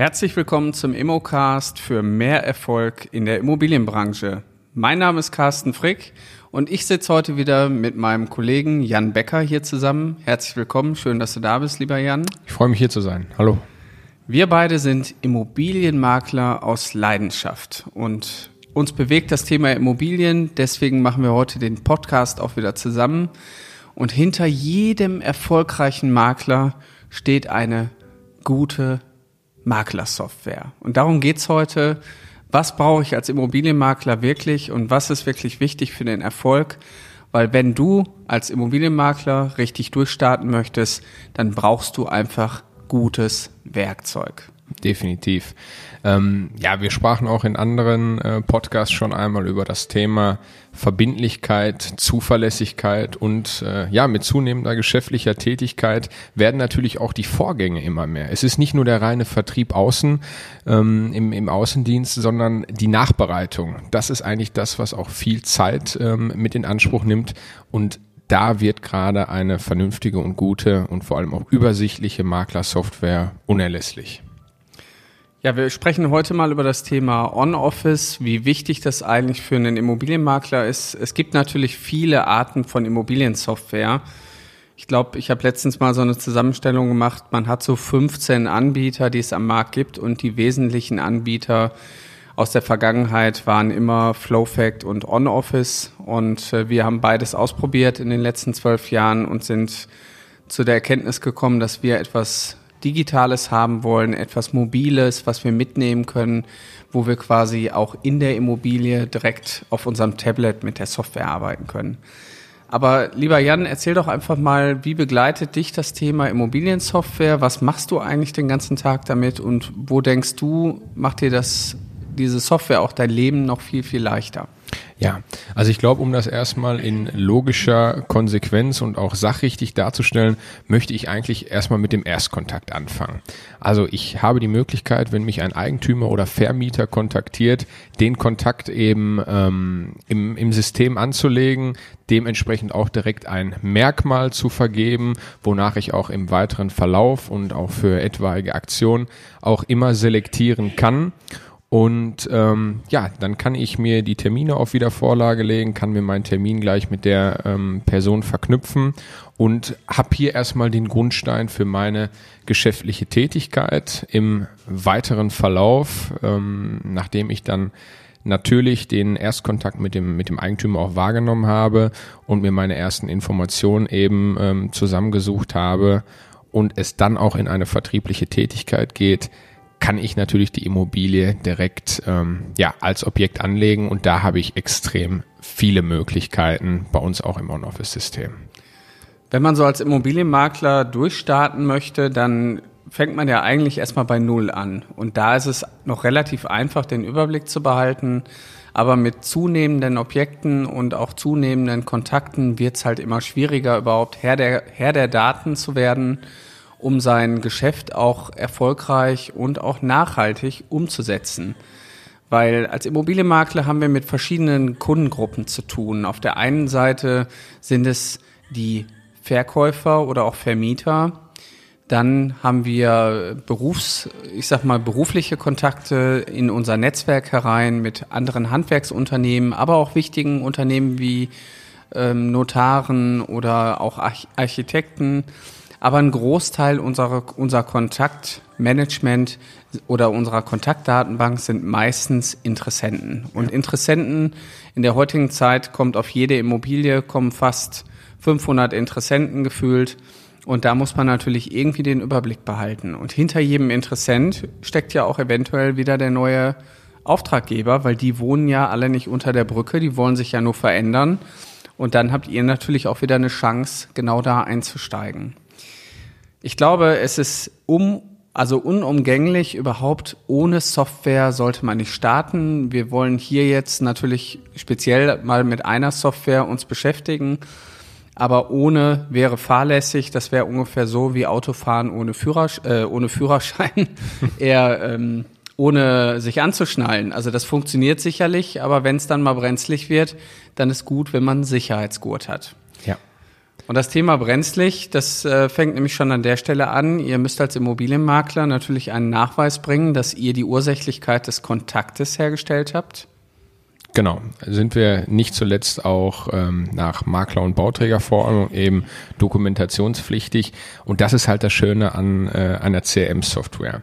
Herzlich willkommen zum Immocast für mehr Erfolg in der Immobilienbranche. Mein Name ist Carsten Frick und ich sitze heute wieder mit meinem Kollegen Jan Becker hier zusammen. Herzlich willkommen, schön, dass du da bist, lieber Jan. Ich freue mich hier zu sein. Hallo. Wir beide sind Immobilienmakler aus Leidenschaft und uns bewegt das Thema Immobilien, deswegen machen wir heute den Podcast auch wieder zusammen. Und hinter jedem erfolgreichen Makler steht eine gute Maklersoftware. Und darum geht's heute. Was brauche ich als Immobilienmakler wirklich und was ist wirklich wichtig für den Erfolg? Weil wenn du als Immobilienmakler richtig durchstarten möchtest, dann brauchst du einfach gutes Werkzeug. Definitiv. Ähm, ja, wir sprachen auch in anderen äh, Podcasts schon einmal über das Thema Verbindlichkeit, Zuverlässigkeit und äh, ja, mit zunehmender geschäftlicher Tätigkeit werden natürlich auch die Vorgänge immer mehr. Es ist nicht nur der reine Vertrieb außen ähm, im, im Außendienst, sondern die Nachbereitung. Das ist eigentlich das, was auch viel Zeit ähm, mit in Anspruch nimmt und da wird gerade eine vernünftige und gute und vor allem auch übersichtliche Maklersoftware unerlässlich. Ja, wir sprechen heute mal über das Thema On-Office, wie wichtig das eigentlich für einen Immobilienmakler ist. Es gibt natürlich viele Arten von Immobiliensoftware. Ich glaube, ich habe letztens mal so eine Zusammenstellung gemacht. Man hat so 15 Anbieter, die es am Markt gibt und die wesentlichen Anbieter aus der Vergangenheit waren immer Flowfact und On-Office und äh, wir haben beides ausprobiert in den letzten zwölf Jahren und sind zu der Erkenntnis gekommen, dass wir etwas Digitales haben wollen, etwas Mobiles, was wir mitnehmen können, wo wir quasi auch in der Immobilie direkt auf unserem Tablet mit der Software arbeiten können. Aber lieber Jan, erzähl doch einfach mal, wie begleitet dich das Thema Immobiliensoftware? Was machst du eigentlich den ganzen Tag damit und wo denkst du, macht dir das, diese Software auch dein Leben noch viel, viel leichter? Ja, also ich glaube, um das erstmal in logischer Konsequenz und auch sachrichtig darzustellen, möchte ich eigentlich erstmal mit dem Erstkontakt anfangen. Also ich habe die Möglichkeit, wenn mich ein Eigentümer oder Vermieter kontaktiert, den Kontakt eben ähm, im, im System anzulegen, dementsprechend auch direkt ein Merkmal zu vergeben, wonach ich auch im weiteren Verlauf und auch für etwaige Aktionen auch immer selektieren kann. Und ähm, ja, dann kann ich mir die Termine auf Wiedervorlage legen, kann mir meinen Termin gleich mit der ähm, Person verknüpfen und habe hier erstmal den Grundstein für meine geschäftliche Tätigkeit. Im weiteren Verlauf, ähm, nachdem ich dann natürlich den Erstkontakt mit dem, mit dem Eigentümer auch wahrgenommen habe und mir meine ersten Informationen eben ähm, zusammengesucht habe und es dann auch in eine vertriebliche Tätigkeit geht, kann ich natürlich die Immobilie direkt ähm, ja, als Objekt anlegen und da habe ich extrem viele Möglichkeiten bei uns auch im On-Office-System. Wenn man so als Immobilienmakler durchstarten möchte, dann fängt man ja eigentlich erstmal bei Null an. Und da ist es noch relativ einfach, den Überblick zu behalten. Aber mit zunehmenden Objekten und auch zunehmenden Kontakten wird es halt immer schwieriger, überhaupt Herr der, Herr der Daten zu werden um sein Geschäft auch erfolgreich und auch nachhaltig umzusetzen. Weil als Immobilienmakler haben wir mit verschiedenen Kundengruppen zu tun. Auf der einen Seite sind es die Verkäufer oder auch Vermieter. Dann haben wir Berufs, ich sag mal, berufliche Kontakte in unser Netzwerk herein mit anderen Handwerksunternehmen, aber auch wichtigen Unternehmen wie ähm, Notaren oder auch Architekten. Aber ein Großteil unserer, unserer Kontaktmanagement oder unserer Kontaktdatenbank sind meistens Interessenten. Und Interessenten in der heutigen Zeit kommt auf jede Immobilie, kommen fast 500 Interessenten gefühlt. Und da muss man natürlich irgendwie den Überblick behalten. Und hinter jedem Interessent steckt ja auch eventuell wieder der neue Auftraggeber, weil die wohnen ja alle nicht unter der Brücke, die wollen sich ja nur verändern. Und dann habt ihr natürlich auch wieder eine Chance, genau da einzusteigen. Ich glaube, es ist um, also unumgänglich überhaupt ohne Software sollte man nicht starten. Wir wollen hier jetzt natürlich speziell mal mit einer Software uns beschäftigen. Aber ohne wäre fahrlässig. Das wäre ungefähr so wie Autofahren ohne, Führersch äh, ohne Führerschein. Eher ähm, ohne sich anzuschnallen. Also das funktioniert sicherlich, aber wenn es dann mal brenzlig wird, dann ist gut, wenn man einen Sicherheitsgurt hat. Ja. Und das Thema brenzlig, das äh, fängt nämlich schon an der Stelle an. Ihr müsst als Immobilienmakler natürlich einen Nachweis bringen, dass ihr die Ursächlichkeit des Kontaktes hergestellt habt. Genau, sind wir nicht zuletzt auch ähm, nach Makler- und Bauträgerverordnung eben dokumentationspflichtig. Und das ist halt das Schöne an äh, einer CRM-Software.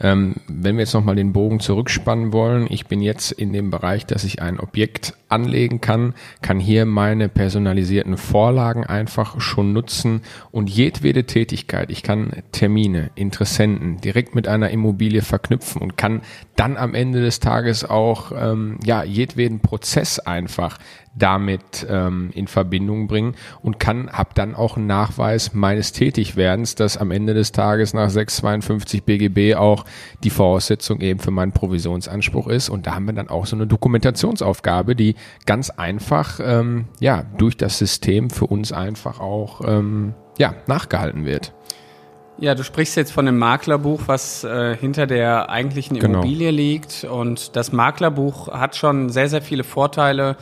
Ähm, wenn wir jetzt nochmal den Bogen zurückspannen wollen, ich bin jetzt in dem Bereich, dass ich ein Objekt anlegen kann, kann hier meine personalisierten Vorlagen einfach schon nutzen und jedwede Tätigkeit, ich kann Termine, Interessenten direkt mit einer Immobilie verknüpfen und kann dann am Ende des Tages auch ähm, ja jedweden Prozess einfach damit ähm, in Verbindung bringen und kann, habe dann auch einen Nachweis meines Tätigwerdens, dass am Ende des Tages nach 652 BGB auch die Voraussetzung eben für meinen Provisionsanspruch ist. Und da haben wir dann auch so eine Dokumentationsaufgabe, die ganz einfach ähm, ja durch das System für uns einfach auch ähm, ja nachgehalten wird. Ja, du sprichst jetzt von dem Maklerbuch, was äh, hinter der eigentlichen genau. Immobilie genau. liegt. Und das Maklerbuch hat schon sehr, sehr viele Vorteile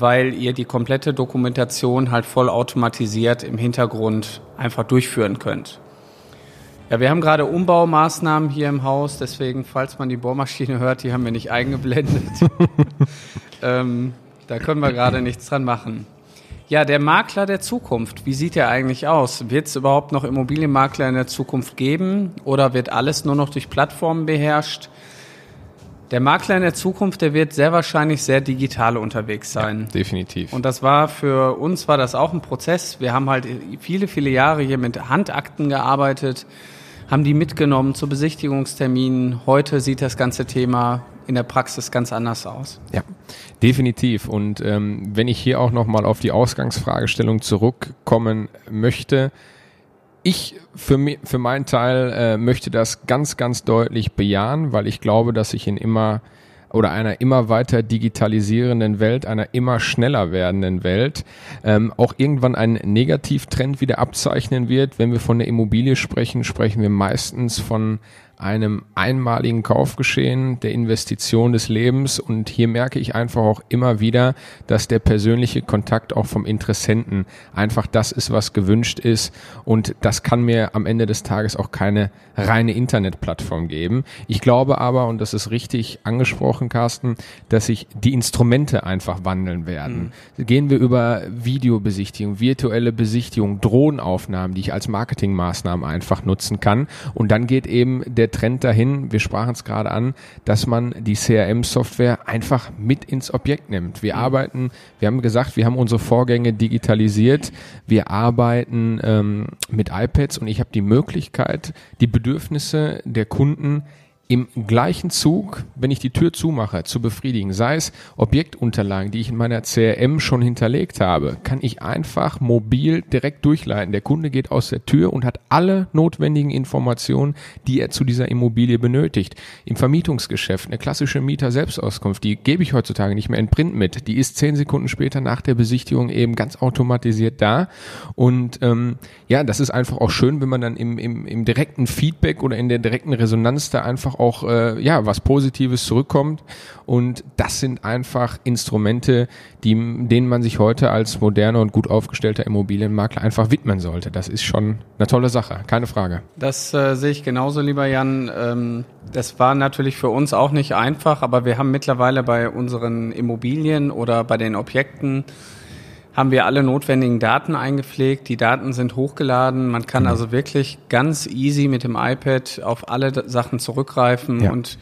weil ihr die komplette Dokumentation halt voll automatisiert im Hintergrund einfach durchführen könnt. Ja, wir haben gerade Umbaumaßnahmen hier im Haus, deswegen, falls man die Bohrmaschine hört, die haben wir nicht eingeblendet. ähm, da können wir gerade nichts dran machen. Ja, der Makler der Zukunft, wie sieht der eigentlich aus? Wird es überhaupt noch Immobilienmakler in der Zukunft geben oder wird alles nur noch durch Plattformen beherrscht? Der Makler in der Zukunft, der wird sehr wahrscheinlich sehr digital unterwegs sein. Ja, definitiv. Und das war für uns war das auch ein Prozess. Wir haben halt viele, viele Jahre hier mit Handakten gearbeitet, haben die mitgenommen zu Besichtigungsterminen. Heute sieht das ganze Thema in der Praxis ganz anders aus. Ja, definitiv. Und ähm, wenn ich hier auch nochmal auf die Ausgangsfragestellung zurückkommen möchte, ich für, mich, für meinen Teil äh, möchte das ganz, ganz deutlich bejahen, weil ich glaube, dass sich in immer oder einer immer weiter digitalisierenden Welt, einer immer schneller werdenden Welt, ähm, auch irgendwann ein Negativtrend wieder abzeichnen wird. Wenn wir von der Immobilie sprechen, sprechen wir meistens von einem einmaligen Kaufgeschehen, der Investition des Lebens. Und hier merke ich einfach auch immer wieder, dass der persönliche Kontakt auch vom Interessenten einfach das ist, was gewünscht ist. Und das kann mir am Ende des Tages auch keine reine Internetplattform geben. Ich glaube aber, und das ist richtig angesprochen, Carsten, dass sich die Instrumente einfach wandeln werden. Mhm. Gehen wir über Videobesichtigung, virtuelle Besichtigung, Drohnenaufnahmen, die ich als Marketingmaßnahmen einfach nutzen kann. Und dann geht eben der Trend dahin, wir sprachen es gerade an, dass man die CRM-Software einfach mit ins Objekt nimmt. Wir arbeiten, wir haben gesagt, wir haben unsere Vorgänge digitalisiert, wir arbeiten ähm, mit iPads und ich habe die Möglichkeit, die Bedürfnisse der Kunden im gleichen Zug, wenn ich die Tür zumache, zu befriedigen. Sei es Objektunterlagen, die ich in meiner CRM schon hinterlegt habe, kann ich einfach mobil direkt durchleiten. Der Kunde geht aus der Tür und hat alle notwendigen Informationen, die er zu dieser Immobilie benötigt. Im Vermietungsgeschäft, eine klassische Mieter-Selbstauskunft, die gebe ich heutzutage nicht mehr in Print mit. Die ist zehn Sekunden später nach der Besichtigung eben ganz automatisiert da. Und ähm, ja, das ist einfach auch schön, wenn man dann im, im, im direkten Feedback oder in der direkten Resonanz da einfach auch äh, ja was Positives zurückkommt. Und das sind einfach Instrumente, die, denen man sich heute als moderner und gut aufgestellter Immobilienmakler einfach widmen sollte. Das ist schon eine tolle Sache, keine Frage. Das äh, sehe ich genauso, lieber Jan. Ähm, das war natürlich für uns auch nicht einfach, aber wir haben mittlerweile bei unseren Immobilien oder bei den Objekten haben wir alle notwendigen Daten eingepflegt. Die Daten sind hochgeladen. Man kann genau. also wirklich ganz easy mit dem iPad auf alle Sachen zurückgreifen ja. und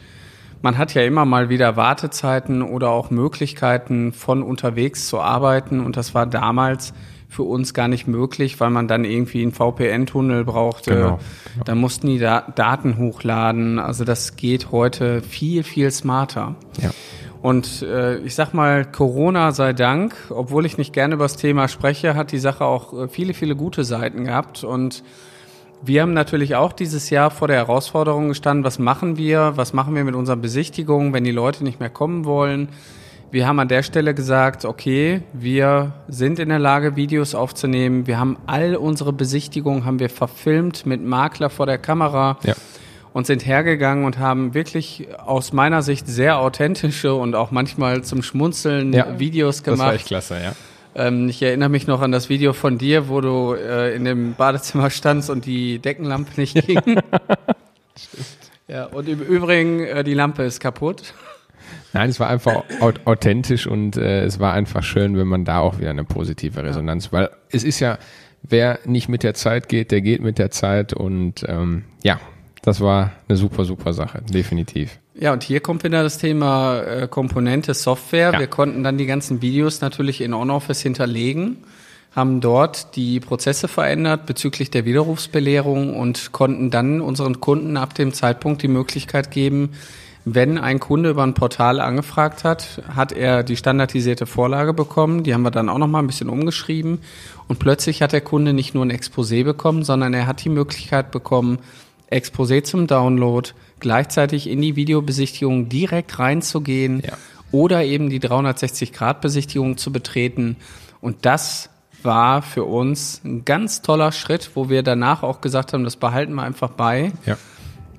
man hat ja immer mal wieder Wartezeiten oder auch Möglichkeiten von unterwegs zu arbeiten und das war damals für uns gar nicht möglich, weil man dann irgendwie einen VPN-Tunnel brauchte. Genau, genau. Da mussten die da Daten hochladen. Also das geht heute viel, viel smarter. Ja. Und äh, ich sag mal, Corona sei Dank, obwohl ich nicht gerne über das Thema spreche, hat die Sache auch äh, viele, viele gute Seiten gehabt. Und wir haben natürlich auch dieses Jahr vor der Herausforderung gestanden, was machen wir, was machen wir mit unserer Besichtigung, wenn die Leute nicht mehr kommen wollen. Wir haben an der Stelle gesagt, okay, wir sind in der Lage, Videos aufzunehmen. Wir haben all unsere Besichtigungen haben wir verfilmt mit Makler vor der Kamera. Ja und sind hergegangen und haben wirklich aus meiner Sicht sehr authentische und auch manchmal zum Schmunzeln ja, Videos gemacht. Das war echt klasse, ja. Ähm, ich erinnere mich noch an das Video von dir, wo du äh, in dem Badezimmer standst und die Deckenlampe nicht ging. ja, und im Übrigen, äh, die Lampe ist kaputt. Nein, es war einfach authentisch und äh, es war einfach schön, wenn man da auch wieder eine positive Resonanz, ja. weil es ist ja, wer nicht mit der Zeit geht, der geht mit der Zeit und ähm, ja, das war eine super, super Sache, definitiv. Ja, und hier kommt wieder das Thema äh, Komponente Software. Ja. Wir konnten dann die ganzen Videos natürlich in OnOffice hinterlegen, haben dort die Prozesse verändert bezüglich der Widerrufsbelehrung und konnten dann unseren Kunden ab dem Zeitpunkt die Möglichkeit geben, wenn ein Kunde über ein Portal angefragt hat, hat er die standardisierte Vorlage bekommen. Die haben wir dann auch noch mal ein bisschen umgeschrieben. Und plötzlich hat der Kunde nicht nur ein Exposé bekommen, sondern er hat die Möglichkeit bekommen, Exposé zum Download, gleichzeitig in die Videobesichtigung direkt reinzugehen ja. oder eben die 360-Grad-Besichtigung zu betreten. Und das war für uns ein ganz toller Schritt, wo wir danach auch gesagt haben, das behalten wir einfach bei. Ja.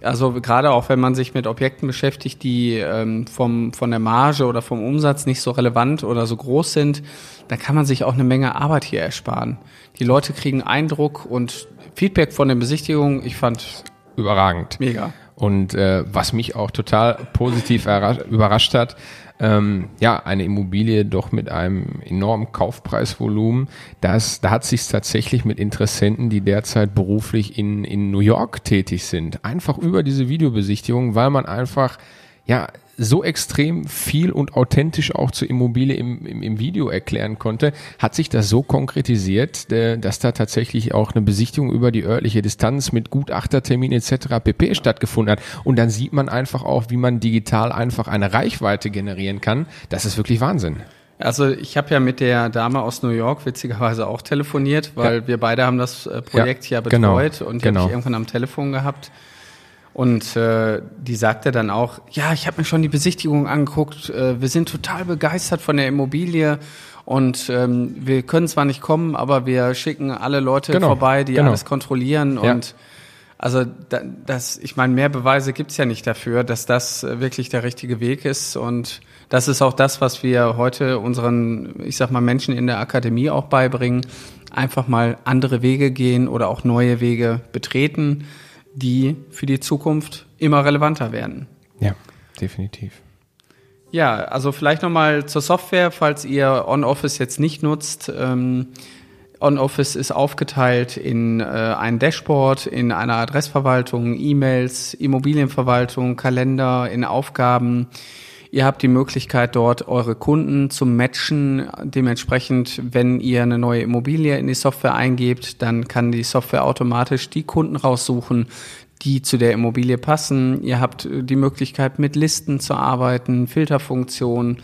Also gerade auch wenn man sich mit Objekten beschäftigt, die ähm, vom, von der Marge oder vom Umsatz nicht so relevant oder so groß sind, da kann man sich auch eine Menge Arbeit hier ersparen. Die Leute kriegen Eindruck und Feedback von den Besichtigungen. Ich fand überragend. Mega. Und äh, was mich auch total positiv überrascht hat, ähm, ja, eine Immobilie doch mit einem enormen Kaufpreisvolumen. Das, da hat sich tatsächlich mit Interessenten, die derzeit beruflich in, in New York tätig sind, einfach über diese Videobesichtigung, weil man einfach ja so extrem viel und authentisch auch zur Immobilie im, im, im Video erklären konnte, hat sich das so konkretisiert, äh, dass da tatsächlich auch eine Besichtigung über die örtliche Distanz mit Gutachtertermin etc. pp. stattgefunden hat. Und dann sieht man einfach auch, wie man digital einfach eine Reichweite generieren kann. Das ist wirklich Wahnsinn. Also ich habe ja mit der Dame aus New York witzigerweise auch telefoniert, weil ja. wir beide haben das äh, Projekt ja, ja genau. betreut genau. und die genau. habe ich irgendwann am Telefon gehabt. Und äh, die sagte dann auch, ja, ich habe mir schon die Besichtigung angeguckt, äh, wir sind total begeistert von der Immobilie und ähm, wir können zwar nicht kommen, aber wir schicken alle Leute genau, vorbei, die genau. alles kontrollieren ja. und also das, ich meine, mehr Beweise gibt's ja nicht dafür, dass das wirklich der richtige Weg ist. Und das ist auch das, was wir heute unseren, ich sag mal, Menschen in der Akademie auch beibringen. Einfach mal andere Wege gehen oder auch neue Wege betreten die für die Zukunft immer relevanter werden. Ja, definitiv. Ja, also vielleicht nochmal zur Software, falls ihr OnOffice jetzt nicht nutzt. Ähm, OnOffice ist aufgeteilt in äh, ein Dashboard, in einer Adressverwaltung, E-Mails, Immobilienverwaltung, Kalender, in Aufgaben, Ihr habt die Möglichkeit, dort eure Kunden zu matchen. Dementsprechend, wenn ihr eine neue Immobilie in die Software eingebt, dann kann die Software automatisch die Kunden raussuchen, die zu der Immobilie passen. Ihr habt die Möglichkeit, mit Listen zu arbeiten, Filterfunktionen.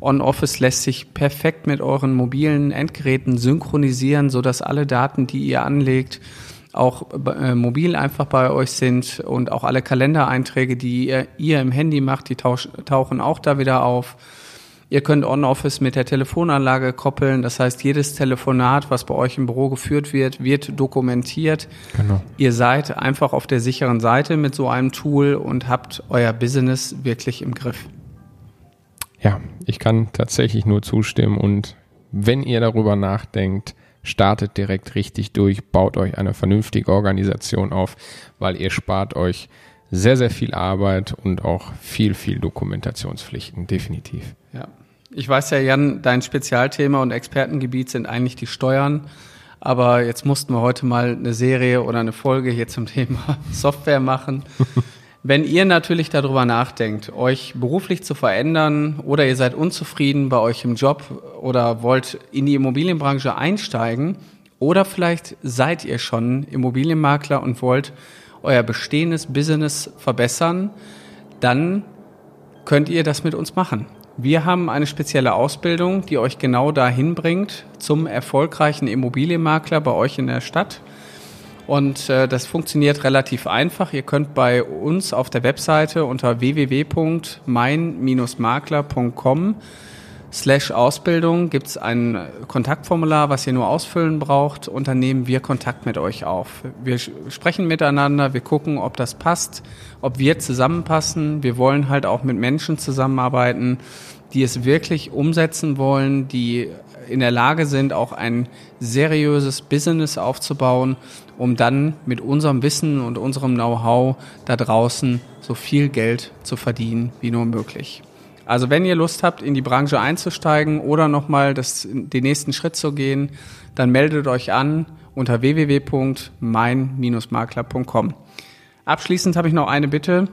On-Office lässt sich perfekt mit euren mobilen Endgeräten synchronisieren, sodass alle Daten, die ihr anlegt, auch äh, mobil einfach bei euch sind und auch alle Kalendereinträge, die ihr, ihr im Handy macht, die tausch, tauchen auch da wieder auf. Ihr könnt OnOffice mit der Telefonanlage koppeln. Das heißt, jedes Telefonat, was bei euch im Büro geführt wird, wird dokumentiert. Genau. Ihr seid einfach auf der sicheren Seite mit so einem Tool und habt euer Business wirklich im Griff. Ja, ich kann tatsächlich nur zustimmen und wenn ihr darüber nachdenkt, startet direkt richtig durch, baut euch eine vernünftige Organisation auf, weil ihr spart euch sehr, sehr viel Arbeit und auch viel, viel Dokumentationspflichten, definitiv. Ja. Ich weiß ja, Jan, dein Spezialthema und Expertengebiet sind eigentlich die Steuern. Aber jetzt mussten wir heute mal eine Serie oder eine Folge hier zum Thema Software machen. Wenn ihr natürlich darüber nachdenkt, euch beruflich zu verändern oder ihr seid unzufrieden bei euch im Job oder wollt in die Immobilienbranche einsteigen oder vielleicht seid ihr schon Immobilienmakler und wollt euer bestehendes Business verbessern, dann könnt ihr das mit uns machen. Wir haben eine spezielle Ausbildung, die euch genau dahin bringt zum erfolgreichen Immobilienmakler bei euch in der Stadt. Und äh, das funktioniert relativ einfach. Ihr könnt bei uns auf der Webseite unter www.mein-makler.com slash Ausbildung gibt es ein Kontaktformular, was ihr nur ausfüllen braucht und dann nehmen wir Kontakt mit euch auf. Wir sprechen miteinander, wir gucken, ob das passt, ob wir zusammenpassen. Wir wollen halt auch mit Menschen zusammenarbeiten, die es wirklich umsetzen wollen, die in der Lage sind, auch ein seriöses Business aufzubauen, um dann mit unserem Wissen und unserem Know-how da draußen so viel Geld zu verdienen wie nur möglich. Also wenn ihr Lust habt, in die Branche einzusteigen oder nochmal den nächsten Schritt zu gehen, dann meldet euch an unter www.mein-makler.com. Abschließend habe ich noch eine Bitte.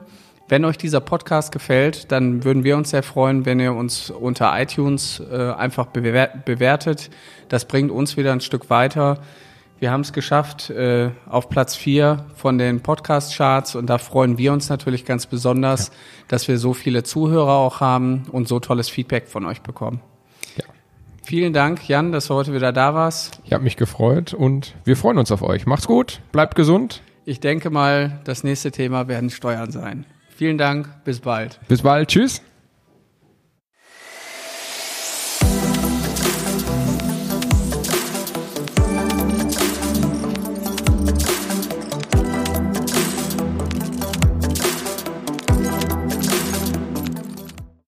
Wenn euch dieser Podcast gefällt, dann würden wir uns sehr freuen, wenn ihr uns unter iTunes äh, einfach bewertet. Das bringt uns wieder ein Stück weiter. Wir haben es geschafft äh, auf Platz vier von den Podcast-Charts und da freuen wir uns natürlich ganz besonders, ja. dass wir so viele Zuhörer auch haben und so tolles Feedback von euch bekommen. Ja. Vielen Dank, Jan, dass du heute wieder da warst. Ich habe mich gefreut und wir freuen uns auf euch. Macht's gut, bleibt gesund. Ich denke mal, das nächste Thema werden Steuern sein. Vielen Dank, bis bald. Bis bald, tschüss.